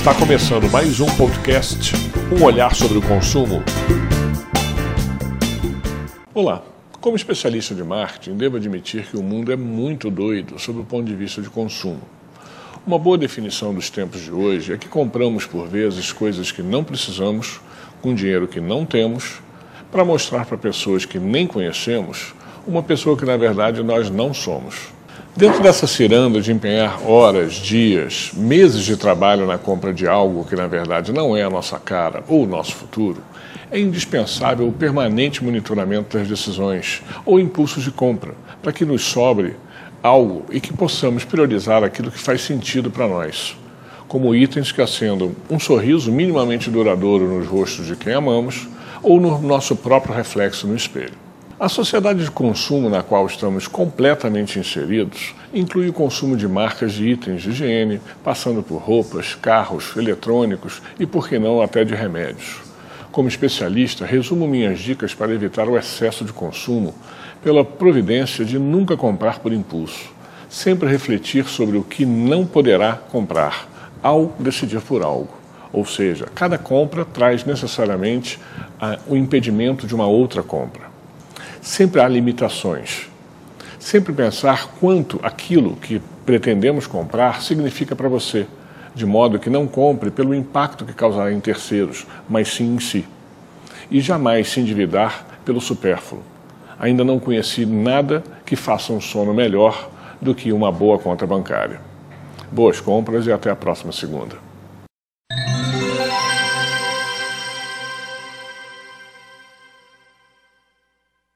Está começando mais um podcast, Um Olhar sobre o Consumo. Olá, como especialista de marketing, devo admitir que o mundo é muito doido sob o ponto de vista de consumo. Uma boa definição dos tempos de hoje é que compramos por vezes coisas que não precisamos, com dinheiro que não temos, para mostrar para pessoas que nem conhecemos uma pessoa que na verdade nós não somos. Dentro dessa ciranda de empenhar horas, dias, meses de trabalho na compra de algo que na verdade não é a nossa cara ou o nosso futuro, é indispensável o permanente monitoramento das decisões ou impulsos de compra, para que nos sobre algo e que possamos priorizar aquilo que faz sentido para nós, como itens que acendam um sorriso minimamente duradouro nos rostos de quem amamos ou no nosso próprio reflexo no espelho. A sociedade de consumo na qual estamos completamente inseridos inclui o consumo de marcas de itens de higiene, passando por roupas, carros, eletrônicos e, por que não, até de remédios. Como especialista, resumo minhas dicas para evitar o excesso de consumo pela providência de nunca comprar por impulso, sempre refletir sobre o que não poderá comprar ao decidir por algo. Ou seja, cada compra traz necessariamente ah, o impedimento de uma outra compra sempre há limitações. Sempre pensar quanto aquilo que pretendemos comprar significa para você, de modo que não compre pelo impacto que causará em terceiros, mas sim em si. E jamais se endividar pelo supérfluo. Ainda não conheci nada que faça um sono melhor do que uma boa conta bancária. Boas compras e até a próxima segunda.